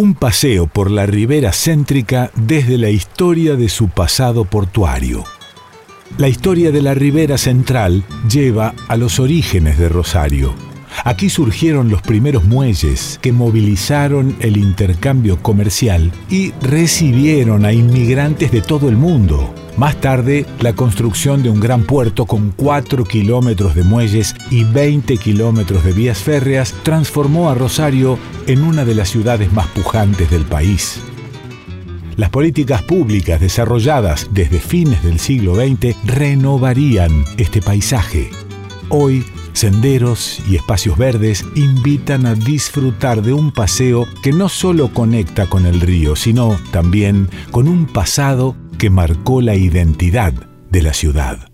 Un paseo por la ribera céntrica desde la historia de su pasado portuario. La historia de la ribera central lleva a los orígenes de Rosario. Aquí surgieron los primeros muelles que movilizaron el intercambio comercial y recibieron a inmigrantes de todo el mundo. Más tarde, la construcción de un gran puerto con 4 kilómetros de muelles y 20 kilómetros de vías férreas transformó a Rosario en una de las ciudades más pujantes del país. Las políticas públicas desarrolladas desde fines del siglo XX renovarían este paisaje. Hoy, senderos y espacios verdes invitan a disfrutar de un paseo que no solo conecta con el río, sino también con un pasado que marcó la identidad de la ciudad.